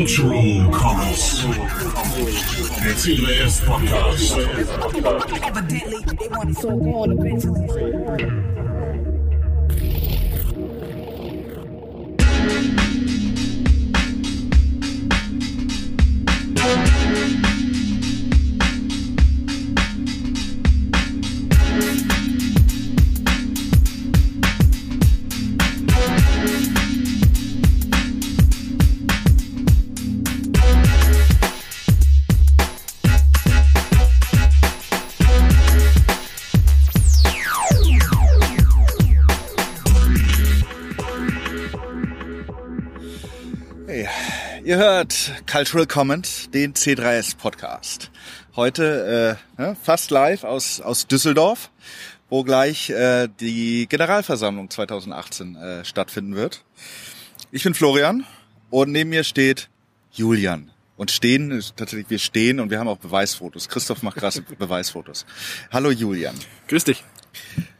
Cultural Commons. Der CBS Podcast. Evidently, they want it ihr hört Cultural Comment, den C3S Podcast. Heute äh, ja, fast live aus, aus Düsseldorf, wo gleich äh, die Generalversammlung 2018 äh, stattfinden wird. Ich bin Florian und neben mir steht Julian. Und stehen, tatsächlich, wir stehen und wir haben auch Beweisfotos. Christoph macht krasse Beweisfotos. Hallo Julian. Grüß dich.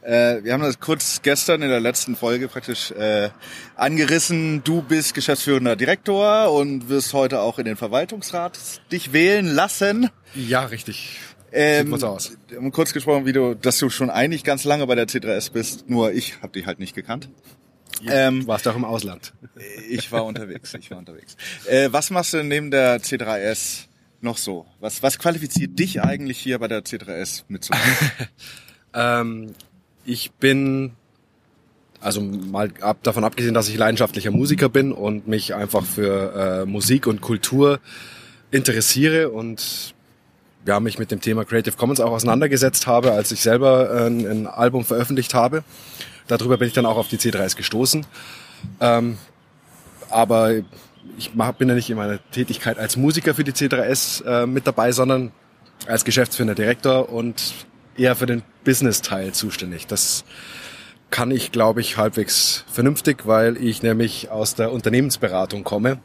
Äh, wir haben das kurz gestern in der letzten Folge praktisch äh, angerissen. Du bist geschäftsführender Direktor und wirst heute auch in den Verwaltungsrat dich wählen lassen. Ja, richtig. Ähm, Sieht aus. Wir haben kurz gesprochen, wie du, dass du schon eigentlich ganz lange bei der C3S bist. Nur ich habe dich halt nicht gekannt. Ähm, Du warst auch im Ausland. ich war unterwegs. Ich war unterwegs. Äh, was machst du neben der C3S noch so? Was, was qualifiziert dich eigentlich hier bei der C3S mitzumachen? Ähm, ich bin, also mal ab, davon abgesehen, dass ich leidenschaftlicher Musiker bin und mich einfach für äh, Musik und Kultur interessiere und ja, mich mit dem Thema Creative Commons auch auseinandergesetzt habe, als ich selber äh, ein, Album veröffentlicht habe. Darüber bin ich dann auch auf die C3S gestoßen. Ähm, aber ich mach, bin ja nicht in meiner Tätigkeit als Musiker für die C3S äh, mit dabei, sondern als geschäftsführender Direktor und eher für den Business-Teil zuständig. Das kann ich, glaube ich, halbwegs vernünftig, weil ich nämlich aus der Unternehmensberatung komme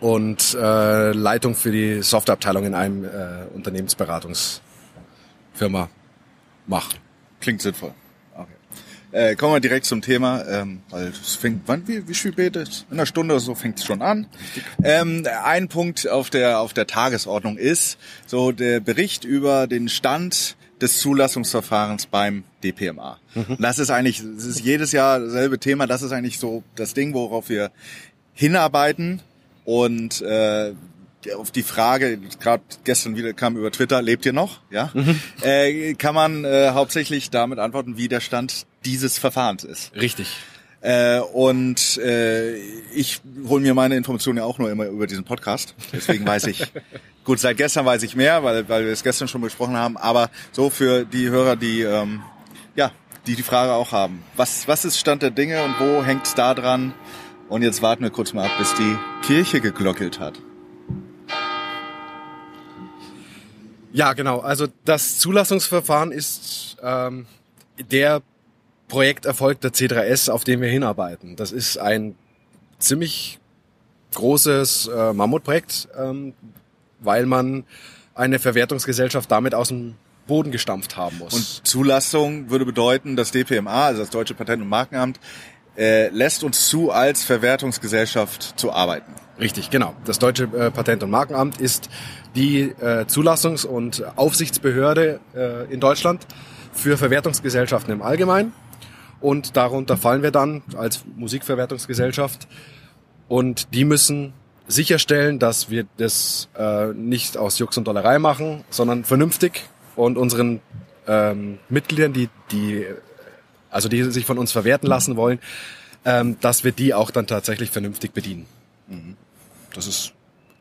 und äh, Leitung für die Softwareabteilung in einem äh, Unternehmensberatungsfirma mache. Klingt sinnvoll. Okay. Äh, kommen wir direkt zum Thema, ähm, weil es fängt, wann, wie, wie spät ist? In einer Stunde oder so fängt es schon an. Ähm, ein Punkt auf der, auf der Tagesordnung ist so der Bericht über den Stand des Zulassungsverfahrens beim DPMA. Und Das ist eigentlich, das ist jedes Jahr dasselbe Thema. Das ist eigentlich so das Ding, worauf wir hinarbeiten und äh, auf die Frage, gerade gestern wieder kam über Twitter, lebt ihr noch? Ja, äh, kann man äh, hauptsächlich damit antworten, wie der Stand dieses Verfahrens ist. Richtig. Äh, und äh, ich hole mir meine Informationen ja auch nur immer über diesen Podcast. Deswegen weiß ich, gut, seit gestern weiß ich mehr, weil, weil wir es gestern schon besprochen haben. Aber so für die Hörer, die ähm, ja, die die Frage auch haben. Was, was ist Stand der Dinge und wo hängt's da dran? Und jetzt warten wir kurz mal ab, bis die Kirche geglockelt hat. Ja, genau. Also das Zulassungsverfahren ist ähm, der Projekterfolg der C3S, auf den wir hinarbeiten. Das ist ein ziemlich großes äh, Mammutprojekt, ähm, weil man eine Verwertungsgesellschaft damit aus dem Boden gestampft haben muss. Und Zulassung würde bedeuten, das DPMA, also das Deutsche Patent- und Markenamt, äh, lässt uns zu, als Verwertungsgesellschaft zu arbeiten. Richtig, genau. Das Deutsche äh, Patent- und Markenamt ist die äh, Zulassungs- und Aufsichtsbehörde äh, in Deutschland für Verwertungsgesellschaften im Allgemeinen. Und darunter fallen wir dann als Musikverwertungsgesellschaft. Und die müssen sicherstellen, dass wir das äh, nicht aus Jux und Dollerei machen, sondern vernünftig und unseren ähm, Mitgliedern, die, die, also die sich von uns verwerten lassen wollen, ähm, dass wir die auch dann tatsächlich vernünftig bedienen. Das ist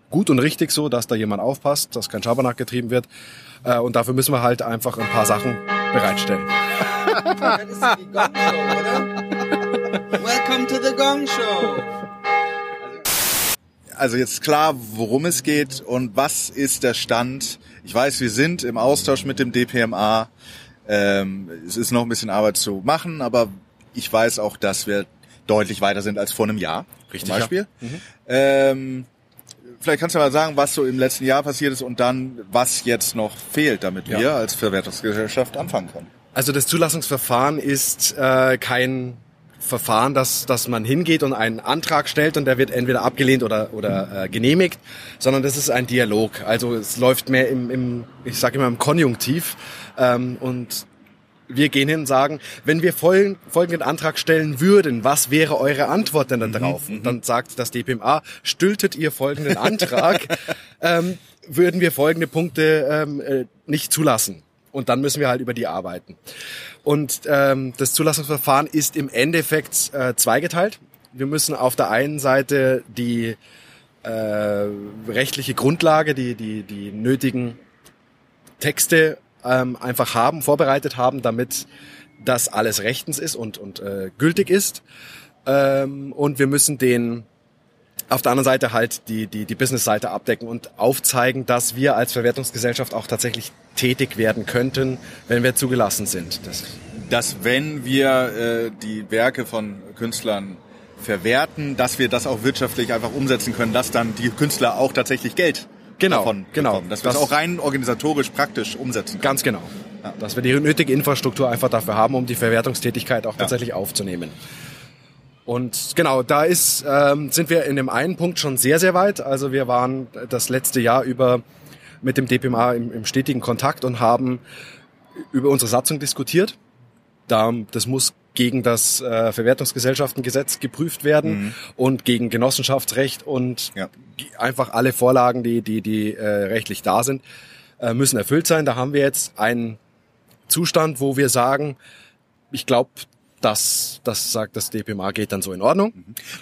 gut und richtig so, dass da jemand aufpasst, dass kein Schabernack getrieben wird. Äh, und dafür müssen wir halt einfach ein paar Sachen bereitstellen. Das ist die Gong Show, oder? Welcome to the Gong Show. Also jetzt klar, worum es geht und was ist der Stand. Ich weiß, wir sind im Austausch mit dem DPMA. Ähm, es ist noch ein bisschen Arbeit zu machen, aber ich weiß auch, dass wir deutlich weiter sind als vor einem Jahr. Richtig, Zum Beispiel. Ähm, vielleicht kannst du mal sagen, was so im letzten Jahr passiert ist und dann, was jetzt noch fehlt, damit Ja. wir als Verwertungsgesellschaft anfangen können. Also das Zulassungsverfahren ist äh, kein Verfahren, dass, dass man hingeht und einen Antrag stellt und der wird entweder abgelehnt oder, oder äh, genehmigt, sondern das ist ein Dialog. Also es läuft mehr im, im ich sage immer im Konjunktiv ähm, und wir gehen hin und sagen, wenn wir folgen, folgenden Antrag stellen würden, was wäre eure Antwort denn dann darauf? Und dann sagt das DPMA, stültet ihr folgenden Antrag, ähm, würden wir folgende Punkte ähm, äh, nicht zulassen. Und dann müssen wir halt über die arbeiten. Und ähm, das Zulassungsverfahren ist im Endeffekt äh, zweigeteilt. Wir müssen auf der einen Seite die äh, rechtliche Grundlage, die, die, die nötigen Texte ähm, einfach haben, vorbereitet haben, damit das alles rechtens ist und, und äh, gültig ist. Ähm, und wir müssen den auf der anderen Seite halt die, die, die Business-Seite abdecken und aufzeigen, dass wir als Verwertungsgesellschaft auch tatsächlich tätig werden könnten, wenn wir zugelassen sind. Das, Dass wenn wir äh, die Werke von Künstlern verwerten, dass wir das auch wirtschaftlich einfach umsetzen können, dass dann die Künstler auch tatsächlich Geld Genau, davon genau. bekommen. Dass wir Das- das auch rein organisatorisch praktisch umsetzen können. Ganz genau. Dass wir die nötige Infrastruktur einfach dafür haben, um die Verwertungstätigkeit auch tatsächlich aufzunehmen. Und genau, da ist, ähm, sind wir in dem einen Punkt schon sehr, sehr weit. Also wir waren das letzte Jahr über mit dem DPMA im, im stetigen Kontakt und haben über unsere Satzung diskutiert. Da, das muss gegen das äh, Verwertungsgesellschaftengesetz geprüft werden und gegen Genossenschaftsrecht und Ja. einfach alle Vorlagen, die, die, die äh, rechtlich da sind, äh, müssen erfüllt sein. Da haben wir jetzt einen Zustand, wo wir sagen, ich glaube, das, das sagt das DPMA geht dann so in Ordnung.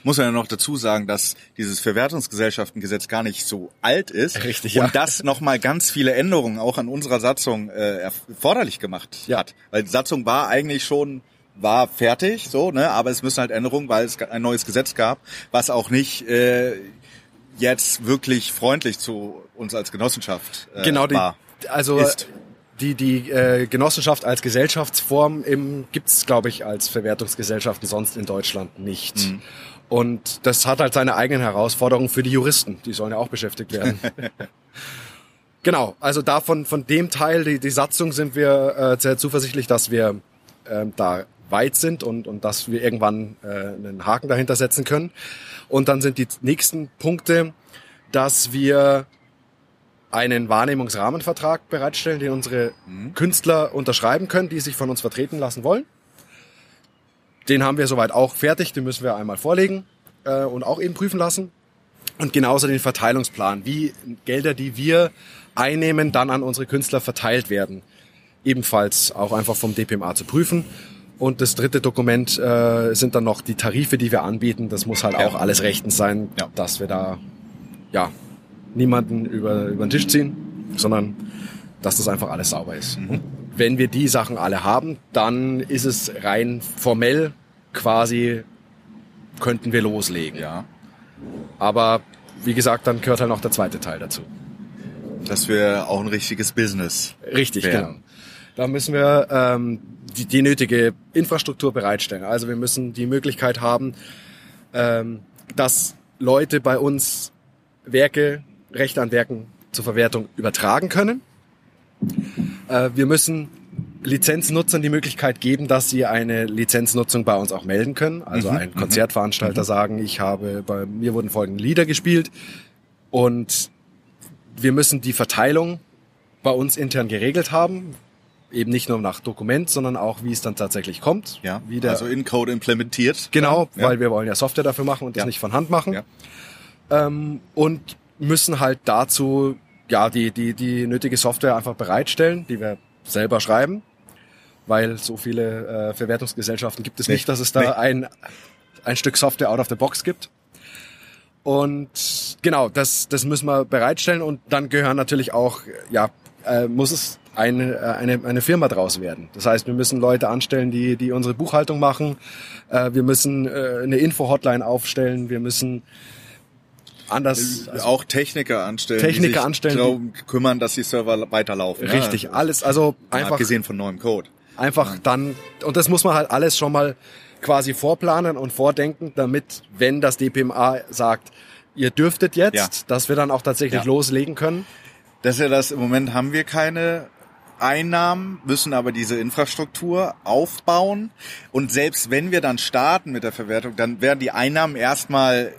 Muss man ja noch dazu sagen, dass dieses Verwertungsgesellschaftengesetz gar nicht so alt ist. Richtig, Und ja. das nochmal ganz viele Änderungen auch an unserer Satzung äh, erforderlich gemacht Ja. hat. Weil die Satzung war eigentlich schon war fertig, so, ne, aber es müssen halt Änderungen, weil es ein neues Gesetz gab, was auch nicht äh, jetzt wirklich freundlich zu uns als Genossenschaft äh, genau, die, war. also ist. Die, die äh, Genossenschaft als Gesellschaftsform im, gibt's glaube ich, als Verwertungsgesellschaften sonst in Deutschland nicht. Mhm. Und das hat halt seine eigenen Herausforderungen für die Juristen. Die sollen ja auch beschäftigt werden. genau, also davon von dem Teil, die, die Satzung, sind wir äh, sehr zuversichtlich, dass wir ähm, da weit sind und, und dass wir irgendwann äh, einen Haken dahinter setzen können. Und dann sind die nächsten Punkte, dass wir einen Wahrnehmungsrahmenvertrag bereitstellen, den unsere Künstler unterschreiben können, die sich von uns vertreten lassen wollen. Den haben wir soweit auch fertig, den müssen wir einmal vorlegen äh, und auch eben prüfen lassen. Und genauso den Verteilungsplan, wie Gelder, die wir einnehmen, dann an unsere Künstler verteilt werden. Ebenfalls auch einfach vom DPMA zu prüfen. Und das dritte Dokument äh, sind dann noch die Tarife, die wir anbieten. Das muss halt Ja. auch alles rechtens sein, Ja. dass wir da ja niemanden über, über den Tisch ziehen, sondern dass das einfach alles sauber ist. Und wenn wir die Sachen alle haben, dann ist es rein formell quasi, könnten wir loslegen. Ja. Aber wie gesagt, dann gehört halt noch der zweite Teil dazu. Dass wir auch ein richtiges Business Richtig, werden. genau. Da müssen wir ähm, die, die nötige Infrastruktur bereitstellen. Also wir müssen die Möglichkeit haben, ähm, dass Leute bei uns Werke, Rechte an Werken zur Verwertung übertragen können. Äh, wir müssen Lizenznutzern die Möglichkeit geben, dass sie eine Lizenznutzung bei uns auch melden können. Also ein Konzertveranstalter sagen, ich habe, bei mir wurden folgende Lieder gespielt und wir müssen die Verteilung bei uns intern geregelt haben. Eben nicht nur nach Dokument, sondern auch, wie es dann tatsächlich kommt. Ja. Wie der, also in Code implementiert. genau, Ja. weil wir wollen ja Software dafür machen und das Ja. nicht von Hand machen. Ja. Ähm, und müssen halt dazu ja die, die, die nötige Software einfach bereitstellen, die wir selber schreiben. Weil so viele äh, Verwertungsgesellschaften gibt es Nee. nicht, dass es da Nee. ein, ein Stück Software out of the box gibt. Und genau, das, das müssen wir bereitstellen und dann gehören natürlich auch, ja, äh, muss es eine, äh, eine, eine Firma draus werden. Das heißt, wir müssen Leute anstellen, die, die unsere Buchhaltung machen. Äh, wir müssen äh, eine Info-Hotline aufstellen. Wir müssen anders, also auch Techniker anstellen, Techniker die sich anstellen, darum kümmern, dass die Server weiterlaufen. richtig, Ja, alles, also einfach, abgesehen von neuem Code. einfach dann, und das muss man halt alles schon mal quasi vorplanen und vordenken, damit, wenn das DPMA sagt, ihr dürftet jetzt, Ja. dass wir dann auch tatsächlich Ja. loslegen können. Das ist ja das, im Moment haben wir keine Einnahmen, müssen aber diese Infrastruktur aufbauen. Und selbst wenn wir dann starten mit der Verwertung, dann werden die Einnahmen erstmal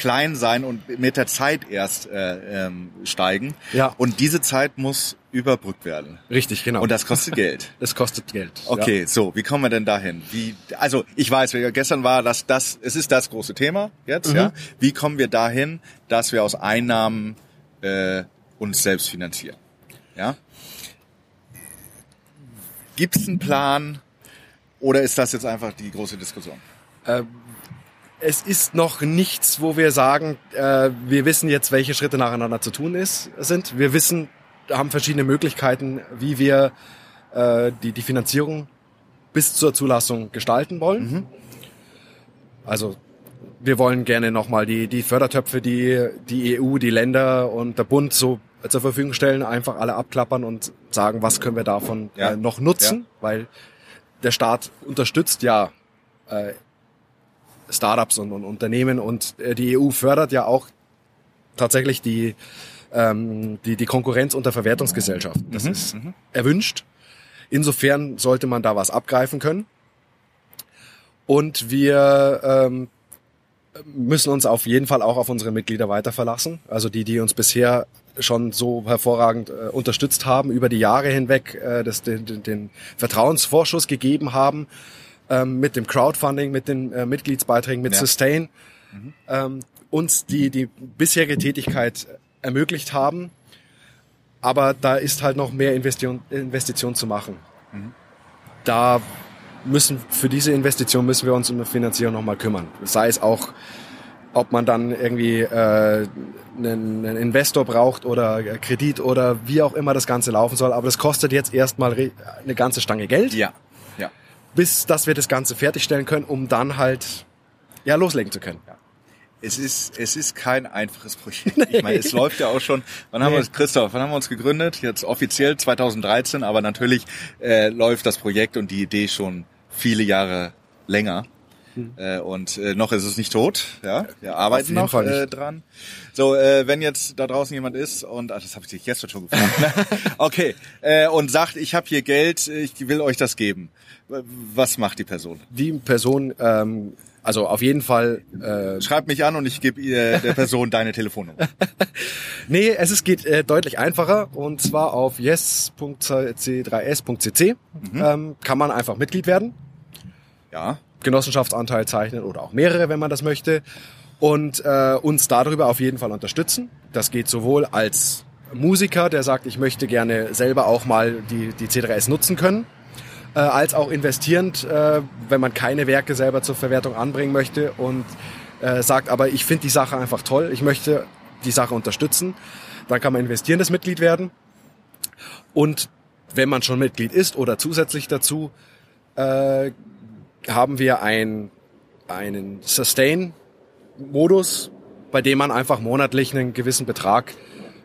klein sein und mit der Zeit erst äh, ähm, steigen. Ja. Und diese Zeit muss überbrückt werden. Richtig, genau. Und das kostet Geld. das kostet Geld. Okay, so, wie kommen wir denn dahin? Wie, also ich weiß, gestern war das, das, es ist das große Thema jetzt, ja. Wie kommen wir dahin, dass wir aus Einnahmen äh, uns selbst finanzieren? Ja. Gibt es einen Plan oder ist das jetzt einfach die große Diskussion? Es ist noch nichts, wo wir sagen, äh, wir wissen jetzt, welche Schritte nacheinander zu tun ist, sind. Wir wissen, haben verschiedene Möglichkeiten, wie wir äh, die, die Finanzierung bis zur Zulassung gestalten wollen. Also wir wollen gerne nochmal die, die Fördertöpfe, die die EU, die Länder und der Bund so zur Verfügung stellen, einfach alle abklappern und sagen, was können wir davon Ja. äh, noch nutzen, weil der Staat unterstützt ja äh, Startups und, und Unternehmen und äh, die EU fördert ja auch tatsächlich die, ähm, die, die Konkurrenz unter Verwertungsgesellschaften. Das ist erwünscht. Insofern sollte man da was abgreifen können. Und wir ähm, müssen uns auf jeden Fall auch auf unsere Mitglieder weiter verlassen. Also die, die uns bisher schon so hervorragend äh, unterstützt haben, über die Jahre hinweg äh, das, den, den, den Vertrauensvorschuss gegeben haben, ähm, mit dem Crowdfunding, mit den äh, Mitgliedsbeiträgen, mit Ja. Sustain, ähm, uns die, die bisherige Tätigkeit ermöglicht haben. Aber da ist halt noch mehr Investition, Investition zu machen. Da müssen, für diese Investition müssen wir uns um die Finanzierung nochmal kümmern. Sei es auch, ob man dann irgendwie äh, einen, einen Investor braucht oder Kredit oder wie auch immer das Ganze laufen soll. Aber das kostet jetzt erstmal eine ganze Stange Geld, Ja, ja. Bis dass wir das Ganze fertigstellen können, um dann halt ja loslegen zu können. Es ist, es ist kein einfaches Projekt. Ich meine, es läuft ja auch schon. Wann haben wir uns, Christoph, wann haben wir uns gegründet? Jetzt offiziell 2013, aber natürlich äh, läuft das Projekt und die Idee schon viele Jahre länger. Äh, und äh, noch ist es nicht tot, ja. Wir arbeiten noch äh, dran. So, äh, wenn jetzt da draußen jemand ist und ach, das habe ich dich jetzt schon gefragt. ne? okay, äh, und sagt, ich habe hier Geld, ich will euch das geben. Was macht die Person? Die Person, ähm, also auf jeden Fall äh, Schreib mich an und ich gebe ihr der Person deine Telefonnummer. Nee, es ist, geht äh, deutlich einfacher und zwar auf yes.c3s.cc ähm, kann man einfach Mitglied werden, Ja. Genossenschaftsanteil zeichnen oder auch mehrere, wenn man das möchte und äh, uns darüber auf jeden Fall unterstützen. Das geht sowohl als Musiker, der sagt, ich möchte gerne selber auch mal die, die C3S nutzen können, äh, als auch investierend, äh, wenn man keine Werke selber zur Verwertung anbringen möchte und äh, sagt, aber ich finde die Sache einfach toll, ich möchte die Sache unterstützen, dann kann man investierendes Mitglied werden. Und wenn man schon Mitglied ist oder zusätzlich dazu, äh, haben wir ein, einen Sustain-Modus, bei dem man einfach monatlich einen gewissen Betrag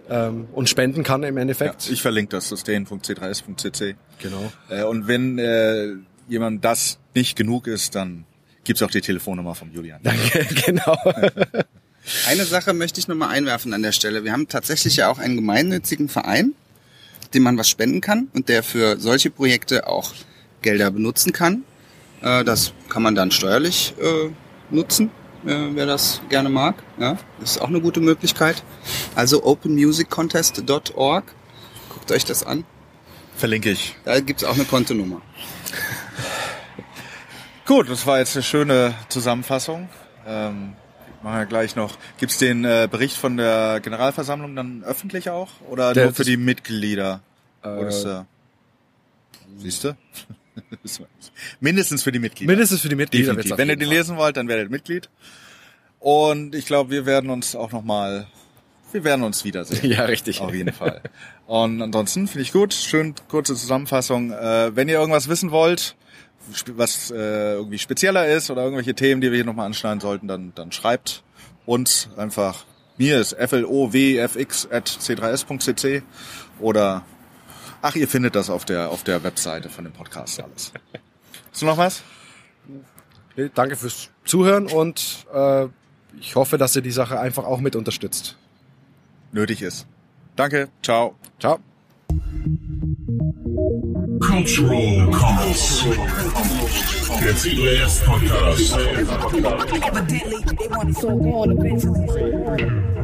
ähm, uns spenden kann im Ja, Endeffekt. ich verlinke das sustain.c3s.cc. genau. Äh, und wenn äh, jemand das nicht genug ist, dann gibt's auch die Telefonnummer vom Julian. Danke, genau. Eine Sache möchte ich nochmal einwerfen an der Stelle. Wir haben tatsächlich ja auch einen gemeinnützigen Verein, dem man was spenden kann und der für solche Projekte auch Gelder benutzen kann. Äh, Das kann man dann steuerlich äh, nutzen, äh, wer das gerne mag. Ja, das ist auch eine gute Möglichkeit. Also openmusiccontest.org. Guckt euch das an. Verlinke ich. Da gibt's auch eine Kontonummer. Gut, das war jetzt eine schöne Zusammenfassung. Ähm, machen wir gleich noch. Gibt's den äh, Bericht von der Generalversammlung dann öffentlich auch? Oder Der- nur für die Mitglieder? Äh, siehst du? Mindestens für die Mitglieder. Mindestens für die Mitglieder Definitiv. Wenn ihr Fall. lesen wollt, dann werdet Mitglied. Und ich glaube, wir werden uns auch noch mal, wir werden uns wiedersehen. Ja, richtig. Auf jeden Fall. Und ansonsten finde ich gut. Schön kurze Zusammenfassung. Äh, wenn ihr irgendwas wissen wollt, was äh, irgendwie spezieller ist oder irgendwelche Themen, die wir hier nochmal anschneiden sollten, dann, dann schreibt uns einfach. Mir ist flowfx at c3s.cc oder ach, ihr findet das auf der auf der Webseite von dem Podcast alles. Hast du noch was? Nee, Danke fürs Zuhören und äh, ich hoffe, dass ihr die Sache einfach auch mit unterstützt. Nötig ist. Danke. Ciao. Ciao. Cultural Commons. Der CBS Podcast. Evidently, they want it so gone eventually.